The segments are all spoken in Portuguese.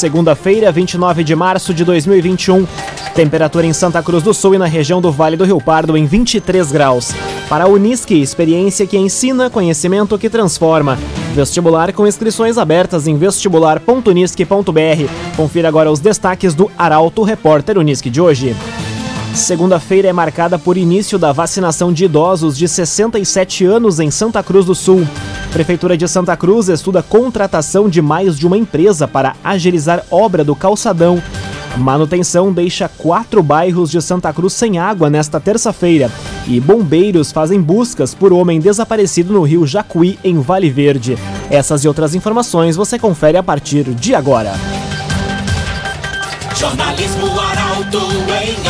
segunda-feira, 29 de março de 2021. Temperatura em Santa Cruz do Sul e na região do Vale do Rio Pardo em 23 graus. Para a Unisque, experiência que ensina, conhecimento que transforma. Vestibular com inscrições abertas em vestibular.unisque.br. Confira agora os destaques do Arauto Repórter Unisque de hoje. Segunda-feira é marcada por início da vacinação de idosos de 67 anos em Santa Cruz do Sul. Prefeitura de Santa Cruz estuda contratação de mais de uma empresa para agilizar obra do calçadão. Manutenção deixa quatro bairros de Santa Cruz sem água nesta terça-feira. E bombeiros fazem buscas por homem desaparecido no rio Jacuí, em Vale Verde. Essas e outras informações você confere a partir de agora. Jornalismo Arauto em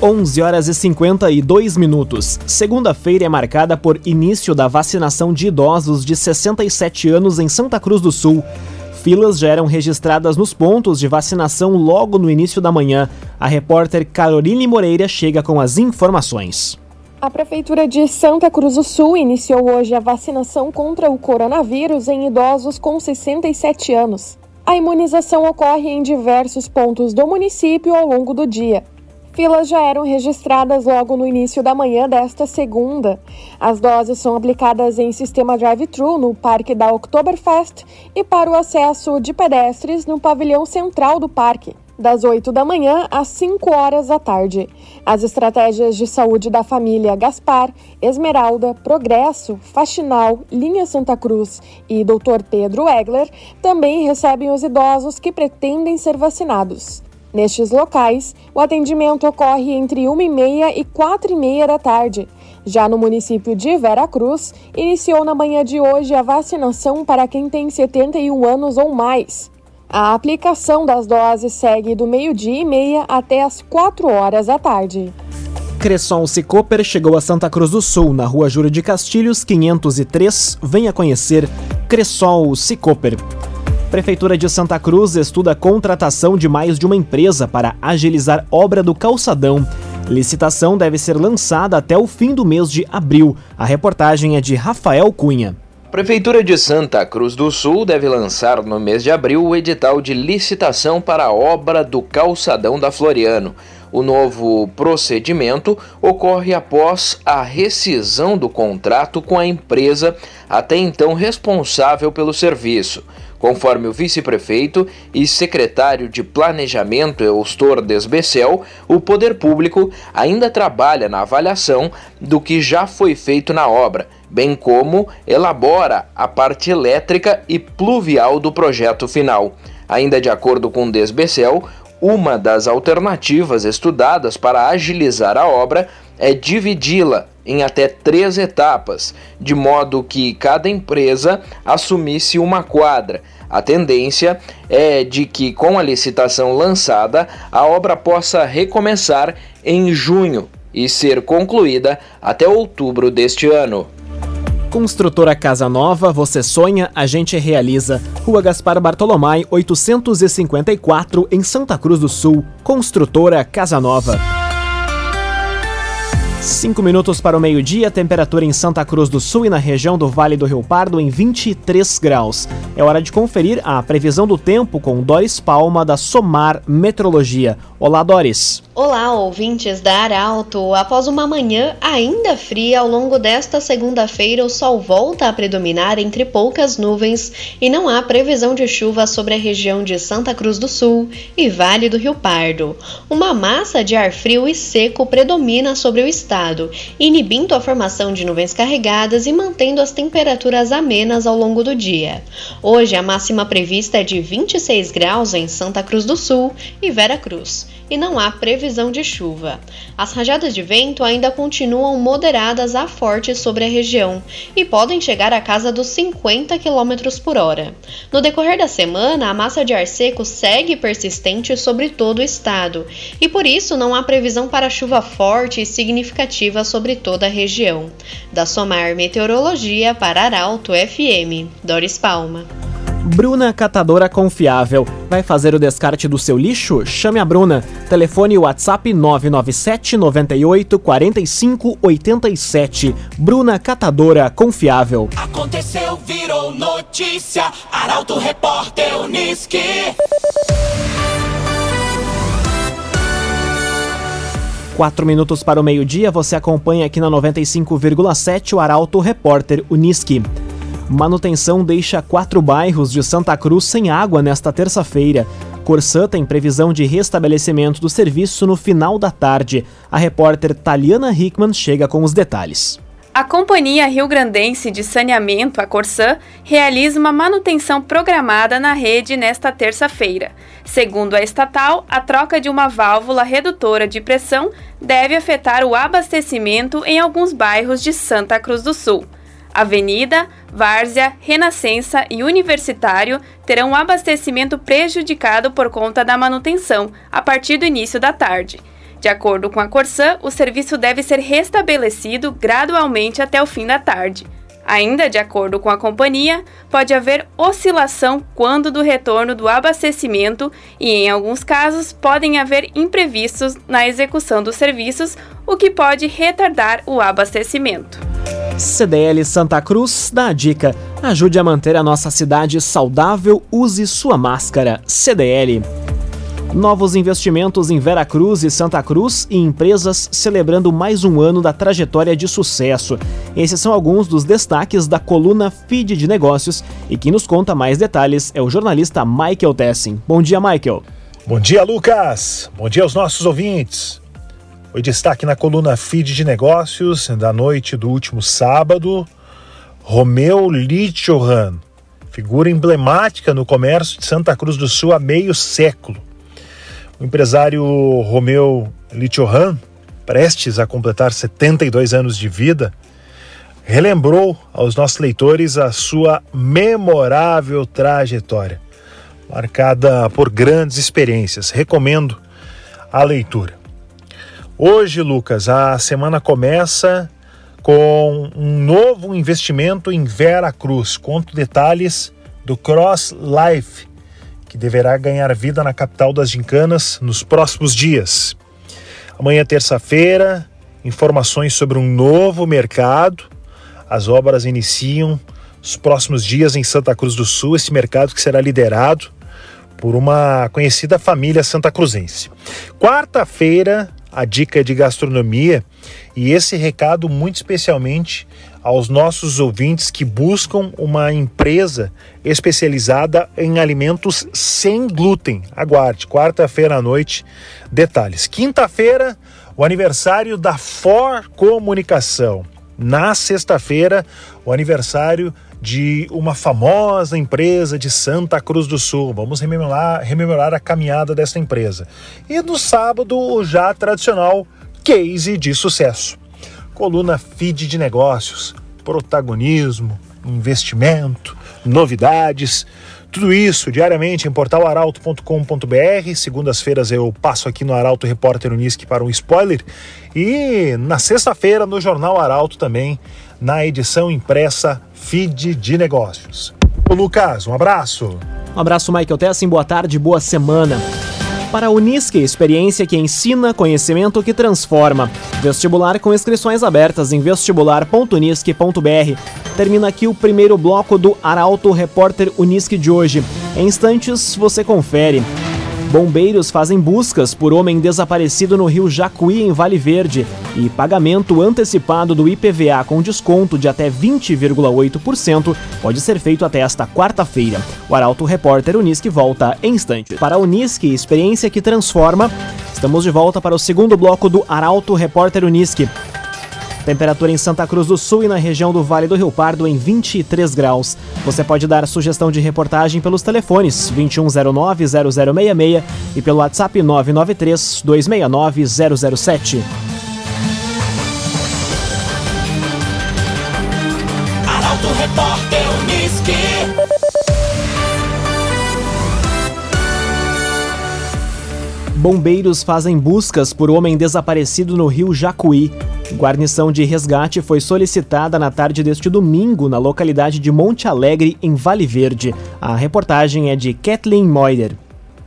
11 horas e 52 minutos. Segunda-feira é marcada por início da vacinação de idosos de 67 anos em Santa Cruz do Sul. Filas já eram registradas nos pontos de vacinação logo no início da manhã. A repórter Caroline Moreira chega com as informações. A Prefeitura de Santa Cruz do Sul iniciou hoje a vacinação contra o coronavírus em idosos com 67 anos. A imunização ocorre em diversos pontos do município ao longo do dia. Filas já eram registradas logo no início da manhã desta segunda. As doses são aplicadas em sistema drive-thru no parque da Oktoberfest e para o acesso de pedestres no pavilhão central do parque das 8 da manhã às 5 horas da tarde. As estratégias de saúde da família Gaspar, Esmeralda, Progresso, Faxinal, Linha Santa Cruz e Dr. Pedro Egler também recebem os idosos que pretendem ser vacinados. Nestes locais, o atendimento ocorre entre 1h30 e 4h30 da tarde. Já no município de Vera Cruz, iniciou na manhã de hoje a vacinação para quem tem 71 anos ou mais. A aplicação das doses segue do meio-dia e meia até as 4 horas da tarde. Cresson Cicoper chegou a Santa Cruz do Sul, na rua Júlio de Castilhos, 503. Venha conhecer Cressol Cicoper. Prefeitura de Santa Cruz estuda a contratação de mais de uma empresa para agilizar obra do calçadão. Licitação deve ser lançada até o fim do mês de abril. A reportagem é de Rafael Cunha. Prefeitura de Santa Cruz do Sul deve lançar no mês de abril o edital de licitação para a obra do calçadão da Floriano. O novo procedimento ocorre após a rescisão do contrato com a empresa até então responsável pelo serviço. Conforme o vice-prefeito e secretário de Planejamento Eustor Desbecel, o poder público ainda trabalha na avaliação do que já foi feito na obra, bem como elabora a parte elétrica e pluvial do projeto final. Ainda de acordo com Desbecel, uma das alternativas estudadas para agilizar a obra é dividi-la em até três etapas, de modo que cada empresa assumisse uma quadra. A tendência é de que, com a licitação lançada, a obra possa recomeçar em junho e ser concluída até outubro deste ano. Construtora Casa Nova, você sonha, a gente realiza. Rua Gaspar Bartolomai, 854, em Santa Cruz do Sul. Construtora Casa Nova. Cinco minutos para o meio-dia, temperatura em Santa Cruz do Sul e na região do Vale do Rio Pardo em 23 graus. É hora de conferir a previsão do tempo com Doris Palma da Somar Metrologia. Olá, Doris. Olá, ouvintes da Arauto. Após uma manhã ainda fria, ao longo desta segunda-feira o sol volta a predominar entre poucas nuvens e não há previsão de chuva sobre a região de Santa Cruz do Sul e Vale do Rio Pardo. Uma massa de ar frio e seco predomina sobre o estado, inibindo a formação de nuvens carregadas e mantendo as temperaturas amenas ao longo do dia. Hoje a máxima prevista é de 26 graus em Santa Cruz do Sul e Vera Cruz, e não há previsão previsão de chuva. As rajadas de vento ainda continuam moderadas a fortes sobre a região e podem chegar à casa dos 50 km por hora. No decorrer da semana, a massa de ar seco segue persistente sobre todo o estado e por isso não há previsão para chuva forte e significativa sobre toda a região. Da Somar Meteorologia para Arauto FM, Doris Palma. Bruna Catadora Confiável. Vai fazer o descarte do seu lixo? Chame a Bruna. Telefone WhatsApp 997 98 45 87. Bruna Catadora Confiável. Aconteceu, virou notícia. Arauto Repórter Uniski. Quatro minutos para o meio-dia, você acompanha aqui na 95,7 o Arauto Repórter Uniski. Manutenção deixa quatro bairros de Santa Cruz sem água nesta terça-feira. Corsã tem previsão de restabelecimento do serviço no final da tarde. A repórter Taliana Hickman chega com os detalhes. A Companhia Rio Grandense de Saneamento, a Corsã, realiza uma manutenção programada na rede nesta terça-feira. Segundo a estatal, a troca de uma válvula redutora de pressão deve afetar o abastecimento em alguns bairros de Santa Cruz do Sul. Avenida, Várzea, Renascença e Universitário terão abastecimento prejudicado por conta da manutenção a partir do início da tarde. De acordo com a Corsã, o serviço deve ser restabelecido gradualmente até o fim da tarde. Ainda de acordo com a companhia, pode haver oscilação quando do retorno do abastecimento e, em alguns casos, podem haver imprevistos na execução dos serviços, o que pode retardar o abastecimento. CDL Santa Cruz dá a dica: ajude a manter a nossa cidade saudável, use sua máscara. CDL. Novos investimentos em Vera Cruz e Santa Cruz e empresas celebrando mais um ano da trajetória de sucesso. Esses são alguns dos destaques da coluna Feed de Negócios e quem nos conta mais detalhes é o jornalista Michael Tessin. Bom dia, Michael. Bom dia, Lucas. Bom dia aos nossos ouvintes. Foi destaque na coluna Feed de Negócios da noite do último sábado, Romeu Lichohan, figura emblemática no comércio de Santa Cruz do Sul há meio século. O empresário Romeu Lichohan, prestes a completar 72 anos de vida, relembrou aos nossos leitores a sua memorável trajetória, marcada por grandes experiências. Recomendo a leitura. Hoje, Lucas, a semana começa com um novo investimento em Vera Cruz. Conto detalhes do Cross Life, que deverá ganhar vida na capital das gincanas nos próximos dias. Amanhã, terça-feira, informações sobre um novo mercado. As obras iniciam nos próximos dias em Santa Cruz do Sul, esse mercado que será liderado por uma conhecida família santa cruzense. Quarta-feira, a dica de gastronomia e esse recado muito especialmente aos nossos ouvintes que buscam uma empresa especializada em alimentos sem glúten. Aguarde, quarta-feira à noite, detalhes. Quinta-feira, o aniversário da For Comunicação. Na sexta-feira, o aniversário de uma famosa empresa de Santa Cruz do Sul. Vamos rememorar, rememorar a caminhada dessa empresa. E no sábado, o já tradicional case de sucesso. Coluna Feed de Negócios, protagonismo, investimento, novidades. Tudo isso diariamente em portalaralto.com.br. Segundas-feiras eu passo aqui no Arauto Repórter Unisque para um spoiler. E na sexta-feira no Jornal Arauto também, na edição impressa Feed de Negócios. Ô Lucas, um abraço. Um abraço, Michael Tessin. Boa tarde, boa semana. Para a Unisque, experiência que ensina, conhecimento que transforma. Vestibular com inscrições abertas em vestibular.unisque.br. Termina aqui o primeiro bloco do Arauto Repórter Unisque de hoje. Em instantes, você confere. Bombeiros fazem buscas por homem desaparecido no rio Jacuí, em Vale Verde, e pagamento antecipado do IPVA com desconto de até 20,8% pode ser feito até esta quarta-feira. O Arauto Repórter Unisque volta em instante. Para a Unisque, experiência que transforma, estamos de volta para o segundo bloco do Arauto Repórter Unisque. Temperatura em Santa Cruz do Sul e na região do Vale do Rio Pardo em 23 graus. Você pode dar sugestão de reportagem pelos telefones 2109-0066 e pelo WhatsApp 993-269-007. Arauto Repórter Uniski. Bombeiros fazem buscas por homem desaparecido no rio Jacuí. Guarnição de resgate foi solicitada na tarde deste domingo na localidade de Monte Alegre, em Vale Verde. A reportagem é de Kathleen Moider.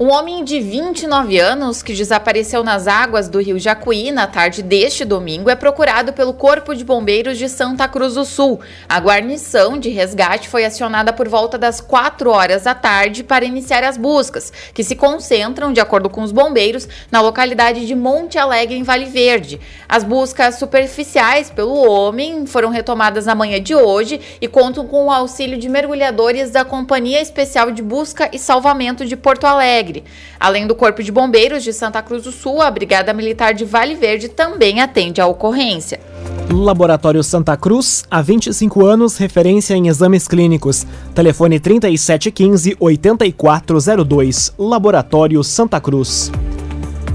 Um homem de 29 anos que desapareceu nas águas do rio Jacuí na tarde deste domingo é procurado pelo Corpo de Bombeiros de Santa Cruz do Sul. A guarnição de resgate foi acionada por volta das 4 horas da tarde para iniciar as buscas, que se concentram, de acordo com os bombeiros, na localidade de Monte Alegre, em Vale Verde. As buscas superficiais pelo homem foram retomadas na manhã de hoje e contam com o auxílio de mergulhadores da Companhia Especial de Busca e Salvamento de Porto Alegre. Alegre. Além do Corpo de Bombeiros de Santa Cruz do Sul, a Brigada Militar de Vale Verde também atende à ocorrência. Laboratório Santa Cruz, há 25 anos, referência em exames clínicos. Telefone 3715-8402. Laboratório Santa Cruz.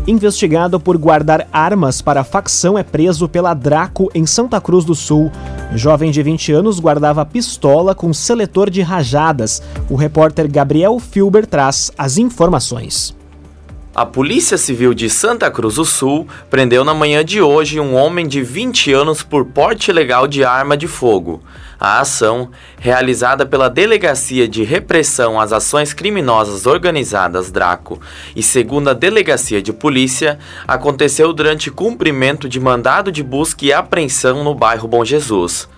Investigado por guardar armas para facção é preso pela Draco em Santa Cruz do Sul. Jovem de 20 anos guardava pistola com seletor de rajadas. O repórter Gabriel Filber traz as informações. A Polícia Civil de Santa Cruz do Sul prendeu na manhã de hoje um homem de 20 anos por porte ilegal de arma de fogo. A ação, realizada pela Delegacia de Repressão às Ações Criminosas Organizadas Draco e segundo a Delegacia de Polícia, aconteceu durante cumprimento de mandado de busca e apreensão no bairro Bom Jesus.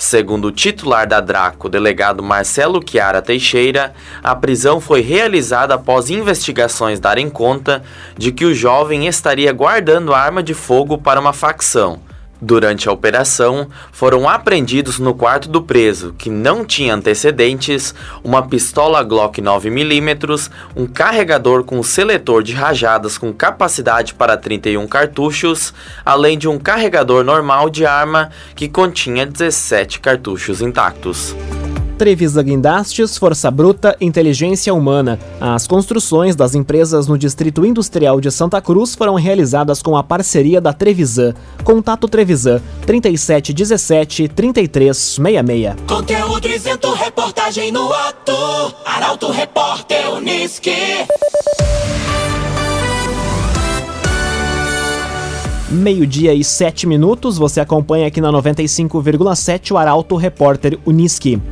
Segundo o titular da Draco, delegado Marcelo Chiara Teixeira, a prisão foi realizada após investigações darem conta de que o jovem estaria guardando arma de fogo para uma facção. Durante a operação, foram apreendidos no quarto do preso, que não tinha antecedentes, uma pistola Glock 9mm, um carregador com seletor de rajadas com capacidade para 31 cartuchos, além de um carregador normal de arma que continha 17 cartuchos intactos. Trevisa Guindastes, Força Bruta, Inteligência Humana. As construções das empresas no Distrito Industrial de Santa Cruz foram realizadas com a parceria da Trevisan. Contato Trevisan 3717 3366. Conteúdo isento, reportagem no ato. Arauto Repórter Uniski. Meio-dia e sete minutos, você acompanha aqui na 95,7 o Arauto Repórter Uniski.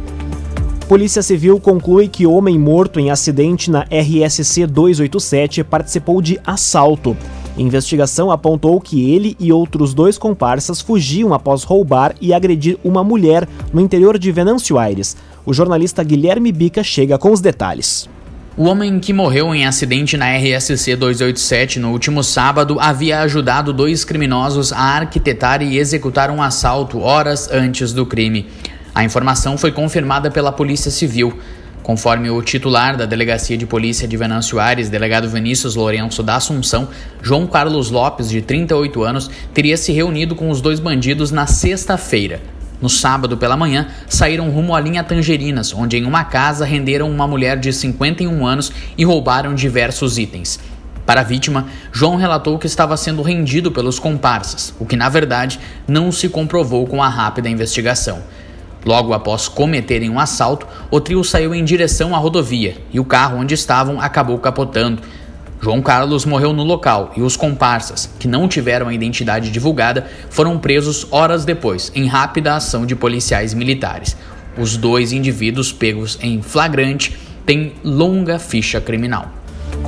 Polícia Civil conclui que homem morto em acidente na RSC 287 participou de assalto. Investigação apontou que ele e outros dois comparsas fugiam após roubar e agredir uma mulher no interior de Venâncio Aires. O jornalista Guilherme Bica chega com os detalhes. O homem que morreu em acidente na RSC 287 no último sábado havia ajudado dois criminosos a arquitetar e executar um assalto horas antes do crime. A informação foi confirmada pela Polícia Civil. Conforme o titular da Delegacia de Polícia de Venâncio Aires, delegado Vinícius Lourenço da Assunção, João Carlos Lopes, de 38 anos, teria se reunido com os dois bandidos na sexta-feira. No sábado pela manhã, saíram rumo à linha Tangerinas, onde em uma casa renderam uma mulher de 51 anos e roubaram diversos itens. Para a vítima, João relatou que estava sendo rendido pelos comparsas, o que na verdade não se comprovou com a rápida investigação. Logo após cometerem um assalto, o trio saiu em direção à rodovia e o carro onde estavam acabou capotando. João Carlos morreu no local e os comparsas, que não tiveram a identidade divulgada, foram presos horas depois, em rápida ação de policiais militares. Os dois indivíduos pegos em flagrante têm longa ficha criminal.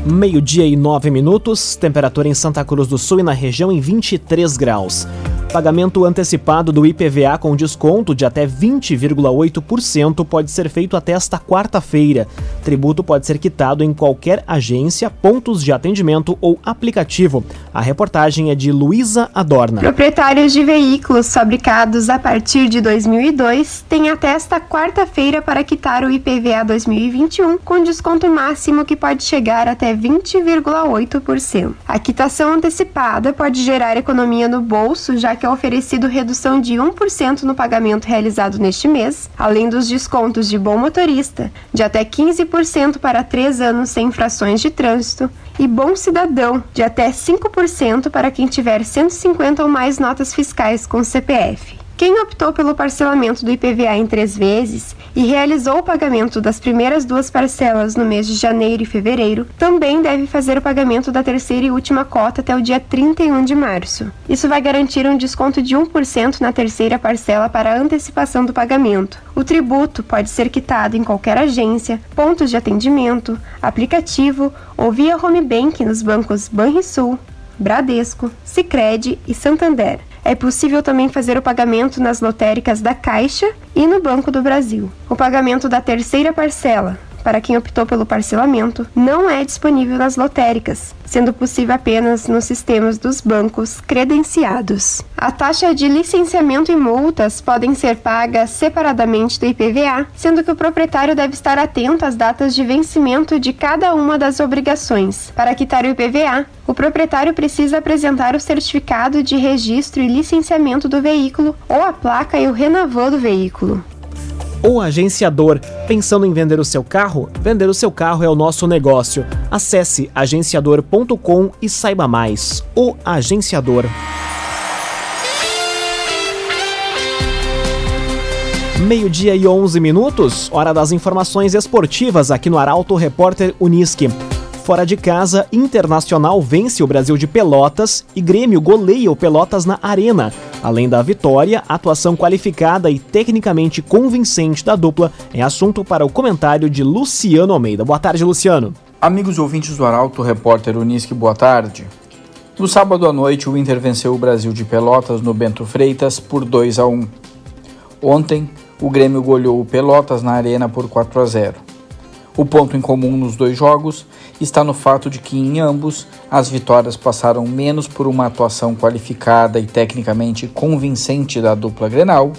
Meio-dia e nove minutos, temperatura em Santa Cruz do Sul e na região em 23 graus. Pagamento antecipado do IPVA com desconto de até 20,8% pode ser feito até esta quarta-feira. Tributo pode ser quitado em qualquer agência, pontos de atendimento ou aplicativo. A reportagem é de Luísa Adorna. Proprietários de veículos fabricados a partir de 2002 têm até esta quarta-feira para quitar o IPVA 2021 com desconto máximo que pode chegar até 20,8%. A quitação antecipada pode gerar economia no bolso, já que é oferecido redução de 1% no pagamento realizado neste mês, além dos descontos de bom motorista, de até 15% para 3 anos sem infrações de trânsito, e bom cidadão, de até 5% para quem tiver 150 ou mais notas fiscais com CPF. Quem optou pelo parcelamento do IPVA em três vezes e realizou o pagamento das primeiras duas parcelas no mês de janeiro e fevereiro, também deve fazer o pagamento da terceira e última cota até o dia 31 de março. Isso vai garantir um desconto de 1% na terceira parcela para antecipação do pagamento. O tributo pode ser quitado em qualquer agência, pontos de atendimento, aplicativo ou via home bank nos bancos Banrisul, Bradesco, Sicredi e Santander. É possível também fazer o pagamento nas lotéricas da Caixa e no Banco do Brasil. O pagamento da terceira parcela, para quem optou pelo parcelamento, não é disponível nas lotéricas, sendo possível apenas nos sistemas dos bancos credenciados. A taxa de licenciamento e multas podem ser pagas separadamente do IPVA, sendo que o proprietário deve estar atento às datas de vencimento de cada uma das obrigações. Para quitar o IPVA, o proprietário precisa apresentar o certificado de registro e licenciamento do veículo ou a placa e o renovô do veículo ou agenciador. Pensando em vender o seu carro? Vender o seu carro é o nosso negócio. Acesse agenciador.com e saiba mais. O Agenciador. Meio-dia e 11 minutos, hora das informações esportivas aqui no Arauto Repórter Uniski. Fora de casa, Internacional vence o Brasil de Pelotas e Grêmio goleia o Pelotas na Arena. Além da vitória, a atuação qualificada e tecnicamente convincente da dupla é assunto para o comentário de Luciano Almeida. Boa tarde, Luciano. Amigos ouvintes do Arauto, repórter Unisque, boa tarde. No sábado à noite, o Inter venceu o Brasil de Pelotas no Bento Freitas por 2 a 1. Ontem, o Grêmio goleou o Pelotas na Arena por 4 a 0. O ponto em comum nos dois jogos está no fato de que em ambos as vitórias passaram menos por uma atuação qualificada e tecnicamente convincente da dupla Grenal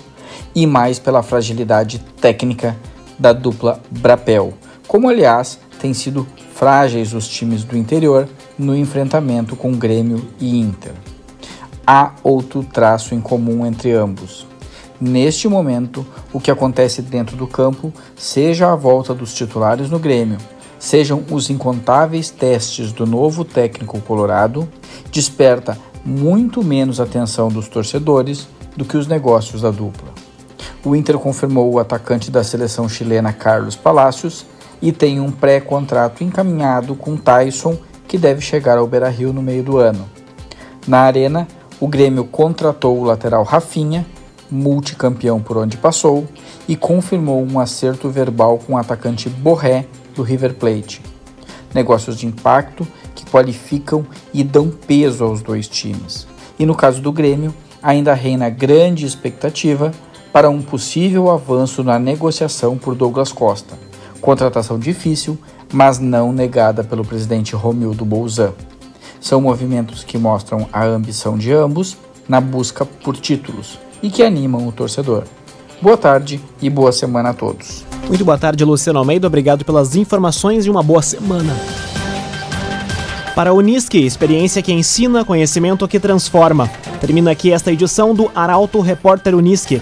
e mais pela fragilidade técnica da dupla Brapel, como aliás têm sido frágeis os times do interior no enfrentamento com Grêmio e Inter. Há outro traço em comum entre ambos. Neste momento, o que acontece dentro do campo, seja a volta dos titulares no Grêmio, sejam os incontáveis testes do novo técnico colorado, desperta muito menos atenção dos torcedores do que os negócios da dupla. O Inter confirmou o atacante da seleção chilena Carlos Palacios e tem um pré-contrato encaminhado com Tyson, que deve chegar ao Beira-Rio no meio do ano. Na Arena, o Grêmio contratou o lateral Rafinha, multicampeão por onde passou, e confirmou um acerto verbal com o atacante Borré, do River Plate. Negócios de impacto que qualificam e dão peso aos dois times. E no caso do Grêmio, ainda reina grande expectativa para um possível avanço na negociação por Douglas Costa. Contratação difícil, mas não negada pelo presidente Romildo Bolzan. São movimentos que mostram a ambição de ambos na busca por títulos e que animam o torcedor. Boa tarde e boa semana a todos. Muito boa tarde, Luciano Almeida. Obrigado pelas informações e uma boa semana. Para a Unisque, experiência que ensina, conhecimento que transforma. Termina aqui esta edição do Arauto Repórter Unisque.